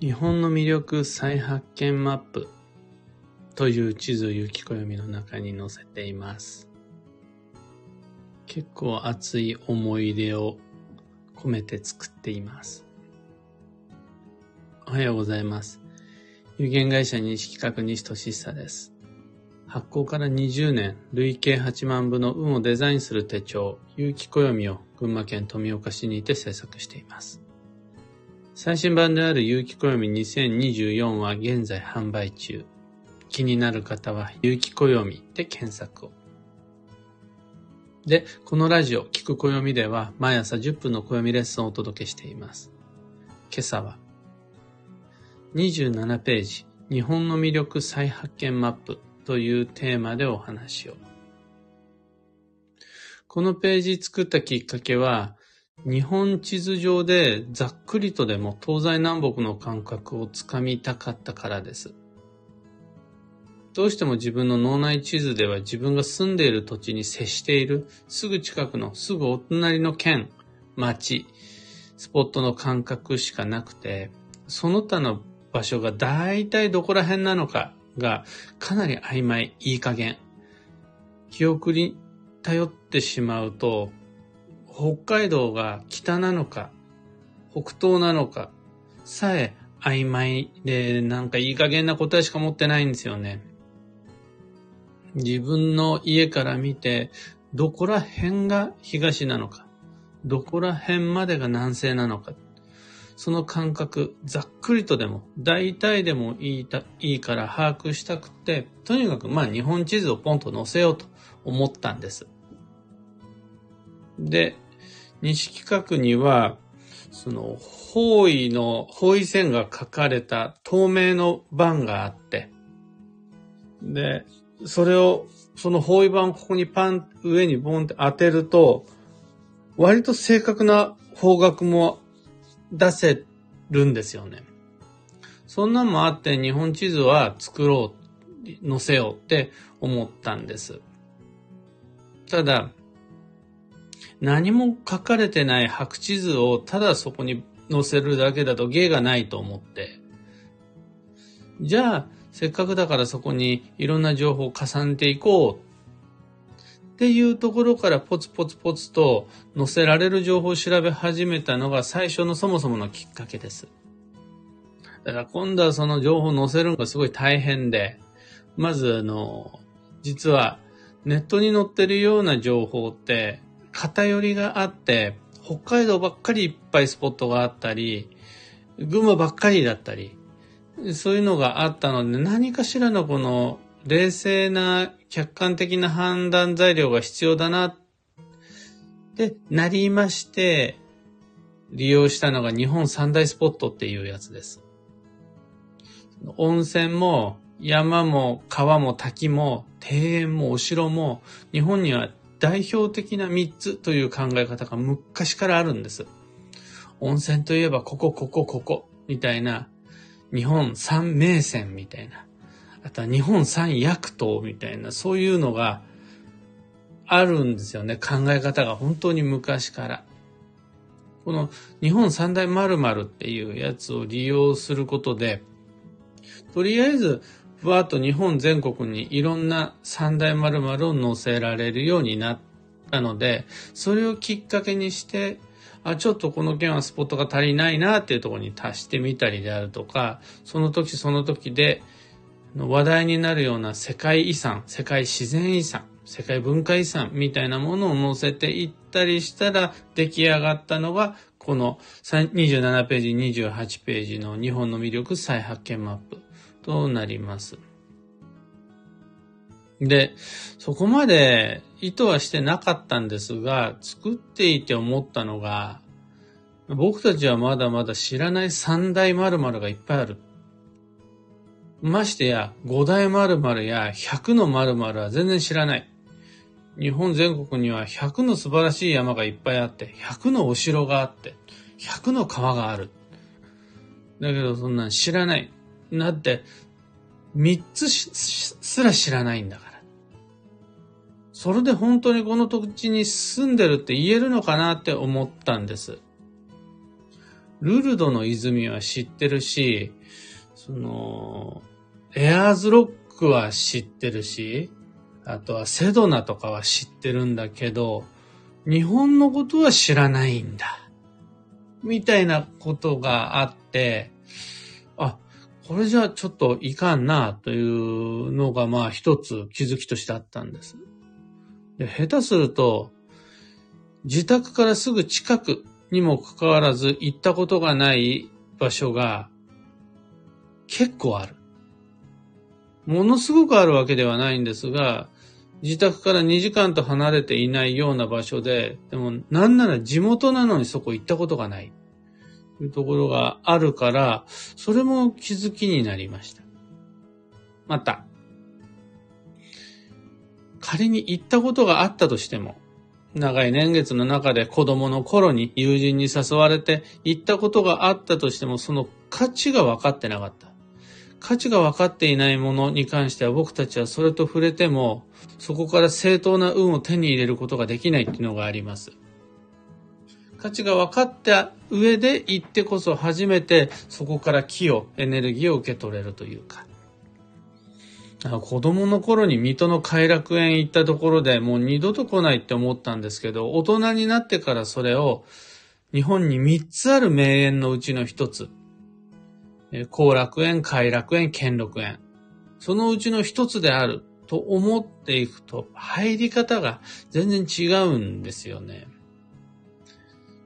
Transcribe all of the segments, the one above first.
日本の魅力再発見マップという地図を雪暦の中に載せています。結構熱い思い出を込めて作っています。おはようございます。有限会社西企画西俊久です。発行から20年、累計8万部の運をデザインする手帳、有機暦を群馬県富岡市にて制作しています。最新版である有機暦2024は現在販売中。気になる方は有機暦で検索を。で、このラジオ、聞く暦では毎朝10分の暦レッスンをお届けしています。今朝は、27ページ、日本の魅力再発見マップというテーマでお話を。このページ作ったきっかけは、日本地図上でざっくりとでも東西南北の感覚をつかみたかったからです。どうしても自分の脳内地図では自分が住んでいる土地に接しているすぐ近くのすぐお隣の県、町、スポットの感覚しかなくて、その他の場所が大体どこら辺なのかがかなり曖昧、いい加減。記憶に頼ってしまうと、北海道が北なのか、北東なのか、さえ曖昧でなんかいい加減な答えしか持ってないんですよね。自分の家から見て、どこら辺が東なのか、どこら辺までが南西なのか、その感覚、ざっくりとでも、大体でもいいたいいから把握したくて、とにかくまあ日本地図をポンと載せようと思ったんです。で、西企画には、その、方位の、方位線が書かれた透明の板があって、で、それを、その方位板をここにパン、上にボンって当てると、割と正確な方角も出せるんですよね。そんなんもあって日本地図は作ろう、載せようって思ったんです。ただ、何も書かれてない白地図をただそこに載せるだけだと芸がないと思って、じゃあ、せっかくだからそこにいろんな情報を重ねていこうっていうところからポツポツポツと載せられる情報を調べ始めたのが最初のそもそものきっかけです。だから今度はその情報を載せるのがすごい大変で、まずあの、実はネットに載ってるような情報って偏りがあって、北海道ばっかりいっぱいスポットがあったり、群馬ばっかりだったり、そういうのがあったので、何かしらのこの冷静な客観的な判断材料が必要だなってなりまして、利用したのが日本三大スポットっていうやつです。温泉も山も川も滝も庭園もお城も日本には代表的な3つという考え方が昔からあるんです。温泉といえばここ、ここ、ここみたいな日本三名泉みたいな。あとは日本三薬湯みたいな、そういうのがあるんですよね。考え方が本当に昔から。この日本三大〇〇っていうやつを利用することで、とりあえず、ふわっと日本全国にいろんな三大〇〇を載せられるようになったので、それをきっかけにして、あ、ちょっとこの件はスポットが足りないなっていうところに達してみたりであるとか、その時その時で話題になるような世界遺産、世界自然遺産、世界文化遺産みたいなものを載せていったりしたら出来上がったのが、この27ページ、28ページの日本の魅力再発見マップ。となります。で、そこまで意図はしてなかったんですが、作っていて思ったのが、僕たちはまだまだ知らない三大〇〇がいっぱいある。ましてや、五大〇〇や100の〇〇は全然知らない。日本全国には100の素晴らしい山がいっぱいあって、100のお城があって、100の川がある。だけどそんなん知らない。だって、3つすら知らないんだから。それで本当にこの土地に住んでるって言えるのかなって思ったんです。ルルドの泉は知ってるし、その、エアーズロックは知ってるし、あとはセドナとかは知ってるんだけど、日本のことは知らないんだ。みたいなことがあって、これじゃちょっといかんな、というのがまあ一つ気づきとしてあったんです。で下手すると、自宅からすぐ近くにもかかわらず行ったことがない場所が結構ある。ものすごくあるわけではないんですが、自宅から2時間と離れていないような場所で、でもなんなら地元なのにそこ行ったことがない。というところがあるから、それも気づきになりました。また、仮に行ったことがあったとしても、長い年月の中で子供の頃に友人に誘われて行ったことがあったとしても、その価値が分かってなかった。価値が分かっていないものに関しては僕たちはそれと触れても、そこから正当な運を手に入れることができないっていうのがあります。価値が分かった上で行ってこそ初めてそこから気を、エネルギーを受け取れるというか。子供の頃に水戸の偕楽園行ったところでもう二度と来ないって思ったんですけど、大人になってからそれを日本に三つある名園のうちの一つ、後楽園、偕楽園、兼六園。そのうちの一つであると思っていくと、入り方が全然違うんですよね。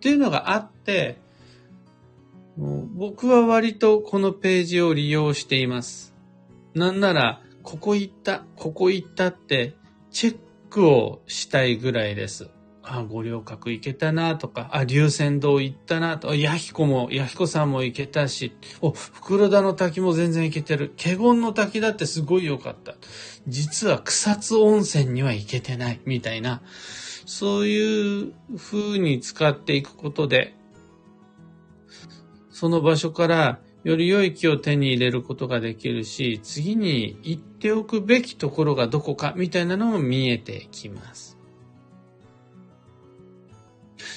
っていうのがあって、僕は割とこのページを利用しています。なんなら、ここ行った、ここ行ったって、チェックをしたいぐらいです。あ、五稜郭行けたなとか、あ、龍泉洞行ったなと、ヤヒコも、ヤヒコさんも行けたし、お、袋田の滝も全然行けてる。華厳の滝だってすごい良かった。実は草津温泉には行けてない、みたいな、そういう風に使っていくことで、その場所からより良い木を手に入れることができるし、次に行っておくべきところがどこかみたいなのも見えてきます。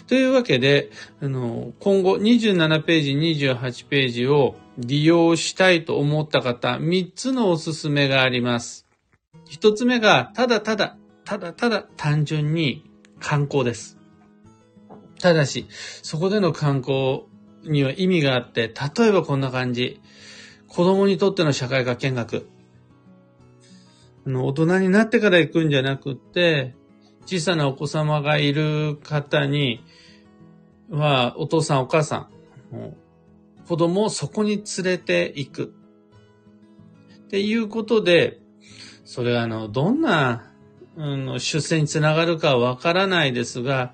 というわけで、あの、今後27ページ、28ページを利用したいと思った方、3つのおすすめがあります。1つ目が、ただただ、ただただ単純に観光です。ただし、そこでの観光には意味があって、例えばこんな感じ。子供にとっての社会科見学。あの、大人になってから行くんじゃなくって、小さなお子様がいる方に、は、お父さんお母さん、子供をそこに連れて行く。っていうことで、それはあの、どんな、うん、出世につながるかはわからないですが、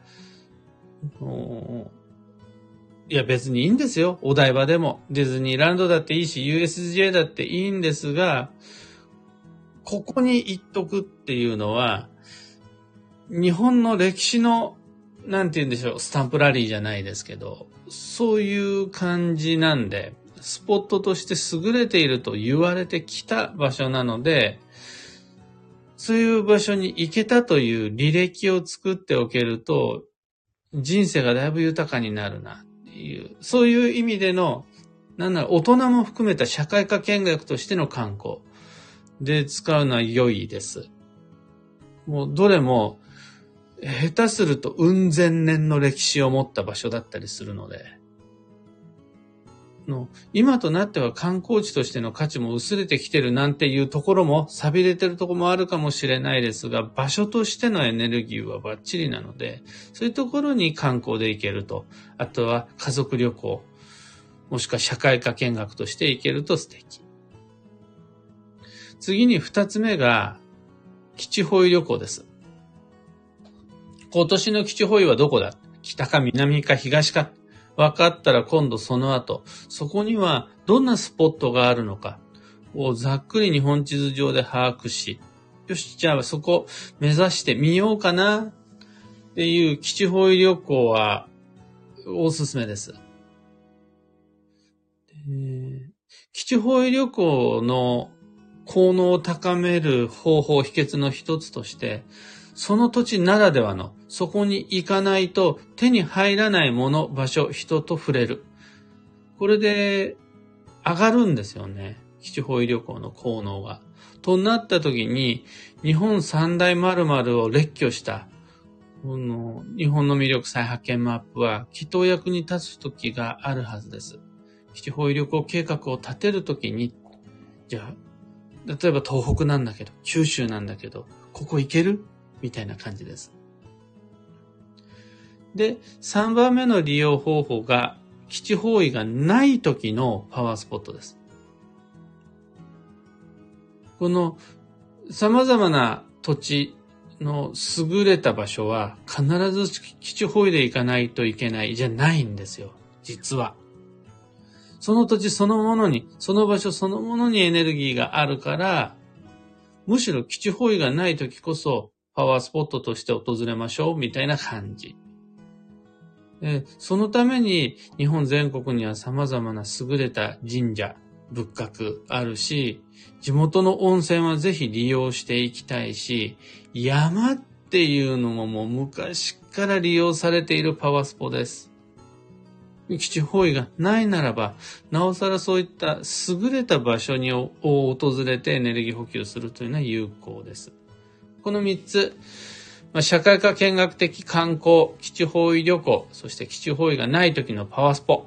いや別にいいんですよ。お台場でも。ディズニーランドだっていいし、USJ だっていいんですが、ここに行っとくっていうのは、日本の歴史の、なんて言うんでしょう、スタンプラリーじゃないですけど、そういう感じなんで、スポットとして優れていると言われてきた場所なので、そういう場所に行けたという履歴を作っておけると、人生がだいぶ豊かになるなっていう、そういう意味での、なんなら大人も含めた社会科見学としての観光で使うのは良いです。もうどれも下手すると雲仙年の歴史を持った場所だったりするので、の今となっては観光地としての価値も薄れてきてるなんていうところも、錆びれてるところもあるかもしれないですが、場所としてのエネルギーはバッチリなので、そういうところに観光で行けると、あとは家族旅行、もしくは社会科見学として行けると素敵。次に二つ目が、基地保育旅行です。今年の基地保育はどこだ？北か南か東か分かったら今度その後、そこにはどんなスポットがあるのかをざっくり日本地図上で把握し、よし、じゃあそこ目指してみようかなっていう基地保育旅行はおすすめです。基地保育旅行の効能を高める方法、秘訣の一つとして、その土地ならではの、そこに行かないと手に入らないもの、場所、人と触れる。これで上がるんですよね。基地方位旅行の効能が。となった時に、日本三大〇〇を列挙した、この日本の魅力再発見マップは、祈祷役に立つ時があるはずです。基地方位旅行計画を立てるときに、じゃあ、例えば東北なんだけど、九州なんだけど、ここ行ける？みたいな感じです。で、3番目の利用方法が、基地方位がない時のパワースポットです。この様々な土地の優れた場所は必ず基地方位で行かないといけないじゃないんですよ。実は。その土地そのものに、その場所そのものにエネルギーがあるから、むしろ基地方位がない時こそパワースポットとして訪れましょうみたいな感じ。そのために日本全国には様々な優れた神社、仏閣あるし、地元の温泉はぜひ利用していきたいし、山っていうのももう昔から利用されているパワースポです。基地方位がないならば、なおさらそういった優れた場所にを訪れてエネルギー補給するというのは有効です。この3つ、まあ、社会科見学的観光、基地方位旅行、そして基地方位がない時のパワースポ、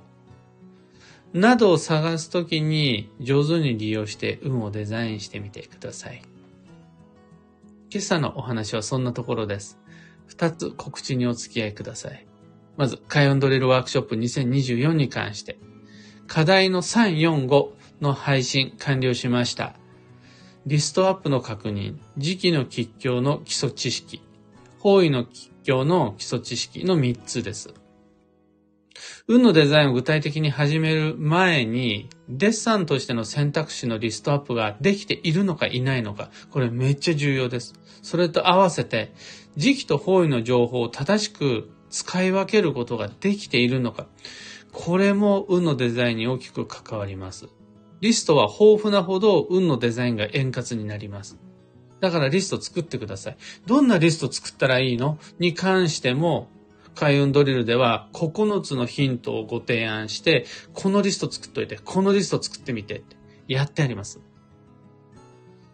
などを探すときに上手に利用して運をデザインしてみてください。今朝のお話はそんなところです。二つ告知にお付き合いください。まず、開運ドリルワークショップ2024に関して、課題の345の配信完了しました。リストアップの確認、時期の吉凶の基礎知識、方位の吉凶の基礎知識の3つです。運のデザインを具体的に始める前に、デッサンとしての選択肢のリストアップができているのかいないのか、これめっちゃ重要です。それと合わせて、時期と方位の情報を正しく使い分けることができているのか、これも運のデザインに大きく関わります。リストは豊富なほど運のデザインが円滑になります。だからリスト作ってください。どんなリスト作ったらいいのに関しても、開運ドリルでは9つのヒントをご提案して、このリスト作っといて、このリスト作ってみてってやってあります。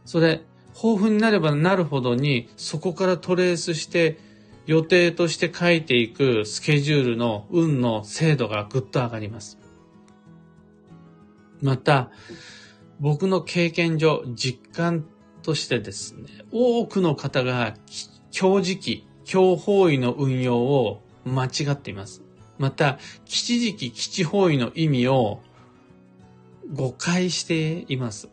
それ、豊富になればなるほどに、そこからトレースして、予定として書いていくスケジュールの運の精度がぐっと上がります。また、僕の経験上、実感としてですね、多くの方が強時期、強方位の運用を間違っています。また、基地時期、基地方位の意味を誤解しています。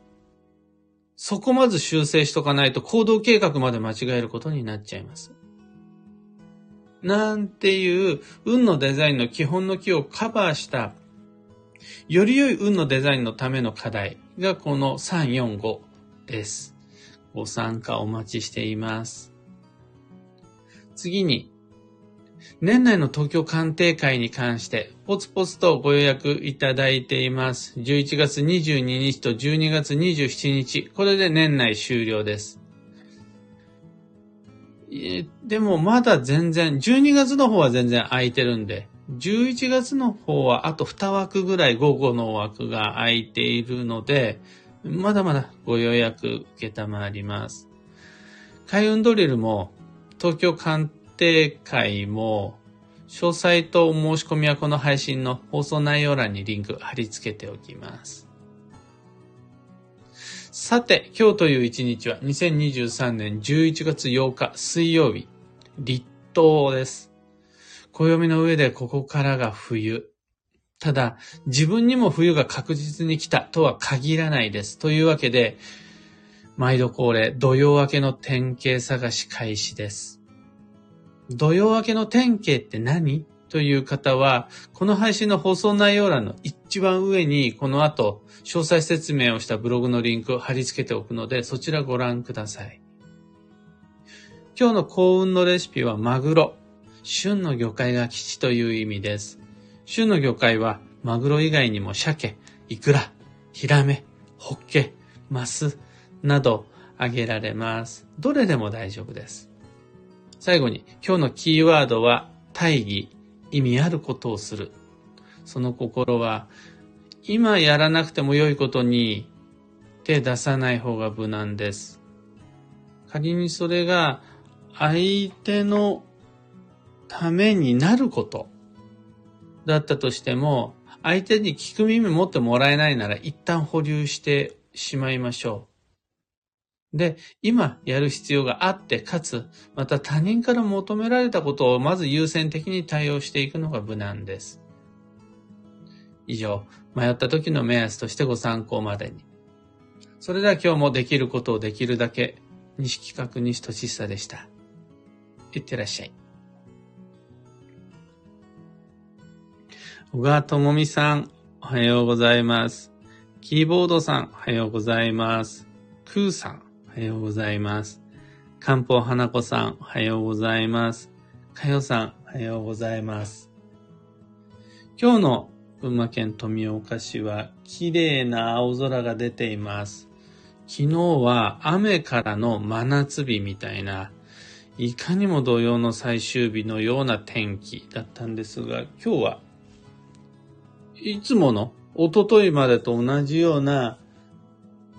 そこまず修正しとかないと行動計画まで間違えることになっちゃいます。なんていう運のデザインの基本の木をカバーしたより良い運のデザインのための課題がこの345です。ご参加お待ちしています。次に、年内の東京鑑定会に関して、ポツポツとご予約いただいています。11月22日と12月27日、これで年内終了です。でもまだ全然、12月の方は全然空いてるんで、11月の方はあと2枠ぐらい午後の枠が空いているので、まだまだご予約受けたまります。開運ドリルも東京鑑定会も、詳細と申し込みはこの配信の放送内容欄にリンク貼り付けておきます。さて、今日という一日は2023年11月8日水曜日、立冬です。暦の上でここからが冬。ただ、自分にも冬が確実に来たとは限らないです。というわけで、毎度恒例、土曜明けの典型探し開始です。土曜明けの典型って何？という方は、この配信の放送内容欄の一番上に、この後、詳細説明をしたブログのリンクを貼り付けておくので、そちらご覧ください。今日の幸運のレシピはマグロ。旬の魚介が基地という意味です。旬の魚介は、マグロ以外にも鮭、イクラ、ヒラメ、ホッケ、マス、など挙げられます。どれでも大丈夫です。最後に、今日のキーワードは、大義、意味あることをする。その心は、今やらなくても良いことに手出さない方が無難です。仮にそれが相手のためになることだったとしても、相手に聞く耳持ってもらえないなら一旦保留してしまいましょう。で、今やる必要があって、かつ、また他人から求められたことをまず優先的に対応していくのが無難です。以上、迷った時の目安としてご参考までに。それでは今日もできることをできるだけ、西企画西俊久でした。いってらっしゃい。小川智美さん、おはようございます。キーボードさん、おはようございます。クーさん、おはようございます。漢方花子さん、おはようございます。かよさん、おはようございます。今日の群馬県富岡市は綺麗な青空が出ています。昨日は雨からの真夏日みたいな、いかにも同様の最終日のような天気だったんですが、今日はいつもの一昨日までと同じような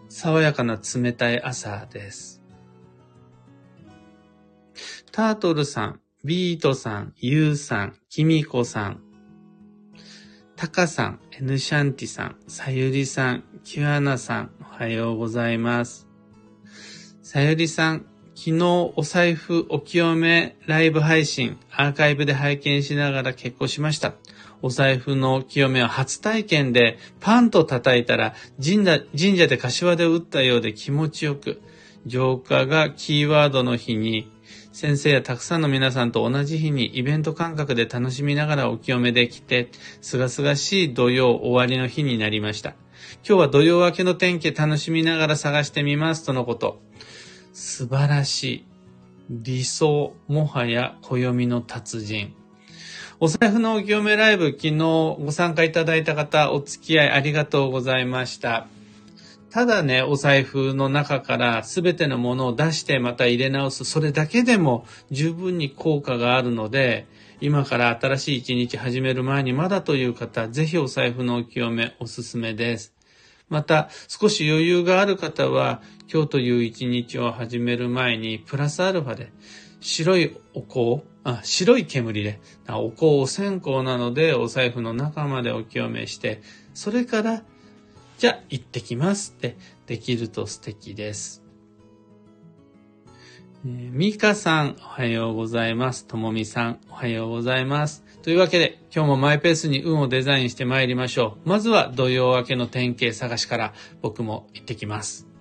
爽やかな冷たい朝です。タートルさん、ビートさん、ユウさん、キミコさん、タカさん、エヌシャンティさん、さゆりさん、キュアナさん、おはようございます。さゆりさん、昨日お財布お清めライブ配信アーカイブで拝見しながら結婚しました。お財布の清めは初体験でパンと叩いたら神社神社で柏で打ったようで気持ちよく、浄化がキーワードの日に先生やたくさんの皆さんと同じ日にイベント感覚で楽しみながらお清めできて、すがすがしい土曜終わりの日になりました。今日は土曜明けの天気楽しみながら探してみますとのこと。素晴らしい。理想、もはや暦の達人。お財布のお清めライブ、昨日ご参加いただいた方、お付き合いありがとうございました。ただね、お財布の中から全てのものを出してまた入れ直す、それだけでも十分に効果があるので、今から新しい一日始める前にまだという方、ぜひお財布のお清めおすすめです。また、少し余裕がある方は、今日という一日を始める前に、プラスアルファで、白いお香、あ、白い煙で、お香お線香なので、お財布の中までお清めして、それから、じゃあ行ってきますってできると素敵です。えー、ミカさん、おはようございます。ともみさん、おはようございます。というわけで、今日もマイペースに運をデザインして参りましょう。まずは土曜明けの典型探しから僕も行ってきます。